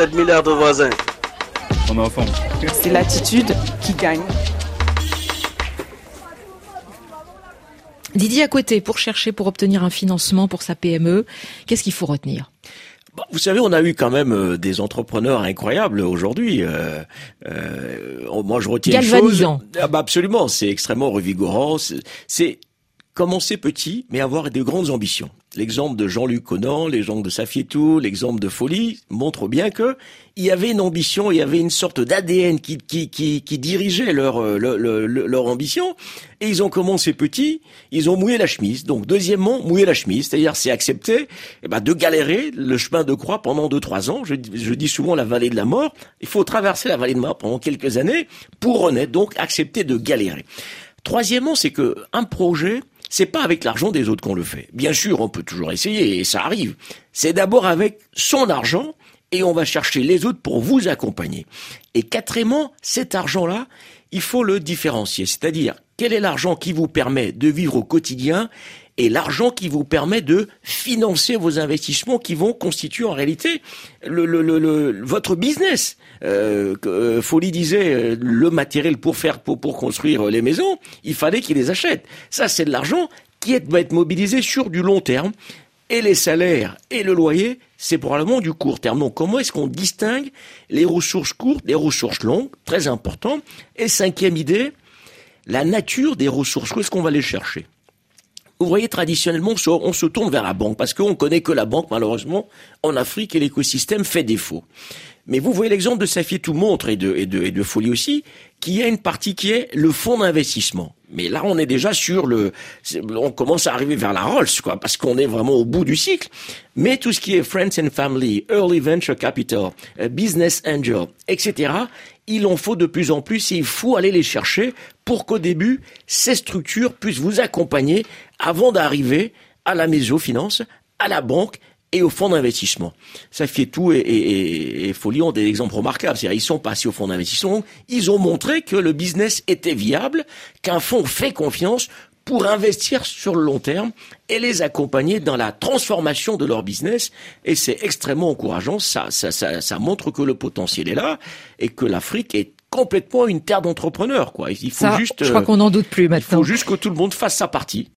7 milliards de voisins. On est. C'est l'attitude qui gagne. Didier à côté, pour chercher, pour obtenir un financement pour sa PME, qu'est-ce qu'il faut retenir? Bah, vous savez, on a eu quand même euh, des entrepreneurs incroyables aujourd'hui. Euh, euh, moi, je retiens une chose. Ah, bah, absolument, c'est extrêmement revigorant. C'est commencer petit, mais avoir des grandes ambitions. L'exemple de Jean-Luc Conan, l'exemple de Safietou, l'exemple de Folie montrent bien que il y avait une ambition, il y avait une sorte d'ADN qui, qui, qui, qui, dirigeait leur, euh, leur, leur, ambition. Et ils ont commencé petit, ils ont mouillé la chemise. Donc deuxièmement, mouiller la chemise, c'est-à-dire c'est accepter eh ben, de galérer le chemin de croix pendant deux trois ans. Je, je dis souvent la vallée de la mort. Il faut traverser la vallée de mort pendant quelques années pour renaître. Donc accepter de galérer. Troisièmement, c'est que un projet, c'est pas avec l'argent des autres qu'on le fait. Bien sûr, on peut toujours essayer et ça arrive. C'est d'abord avec son argent et on va chercher les autres pour vous accompagner. Et quatrièmement, cet argent-là, il faut le différencier. C'est-à-dire, quel est l'argent qui vous permet de vivre au quotidien et l'argent qui vous permet de financer vos investissements qui vont constituer en réalité votre business? Euh, euh, Folie disait euh, le matériel pour faire pour, construire les maisons, il fallait qu'ils les achètent. Ça, c'est de l'argent qui va être mobilisé sur du long terme. Et les salaires et le loyer, c'est probablement du court terme. Donc, comment est-ce qu'on distingue les ressources courtes des ressources longues? Très important. Et cinquième idée, la nature des ressources. Où est-ce qu'on va les chercher? Vous voyez, traditionnellement, on se tourne vers la banque parce qu'on connaît que la banque, malheureusement, en Afrique et l'écosystème fait défaut. Mais vous voyez l'exemple de Safi tout montre et de, et de, Folie aussi, qui a une partie qui est le fonds d'investissement. Mais là, on est déjà sur le, on commence à arriver vers la Rolls, quoi, parce qu'on est vraiment au bout du cycle. Mais tout ce qui est friends and family, early venture capital, euh, business angel, etc., il en faut de plus en plus et il faut aller les chercher pour qu'au début, ces structures puissent vous accompagner avant d'arriver à la finance, à la banque et au fonds d'investissement. Tout et, et, et Folie ont des exemples remarquables. C'est-à-dire, ils sont passés au fonds d'investissement, ils ont montré que le business était viable, qu'un fonds fait confiance pour investir sur le long terme et les accompagner dans la transformation de leur business. Et c'est extrêmement encourageant. Ça, ça, ça, ça montre que le potentiel est là et que l'Afrique est complètement une terre d'entrepreneurs, quoi. Il faut juste. Je crois qu'on n'en doute plus maintenant. Il faut juste que tout le monde fasse sa partie.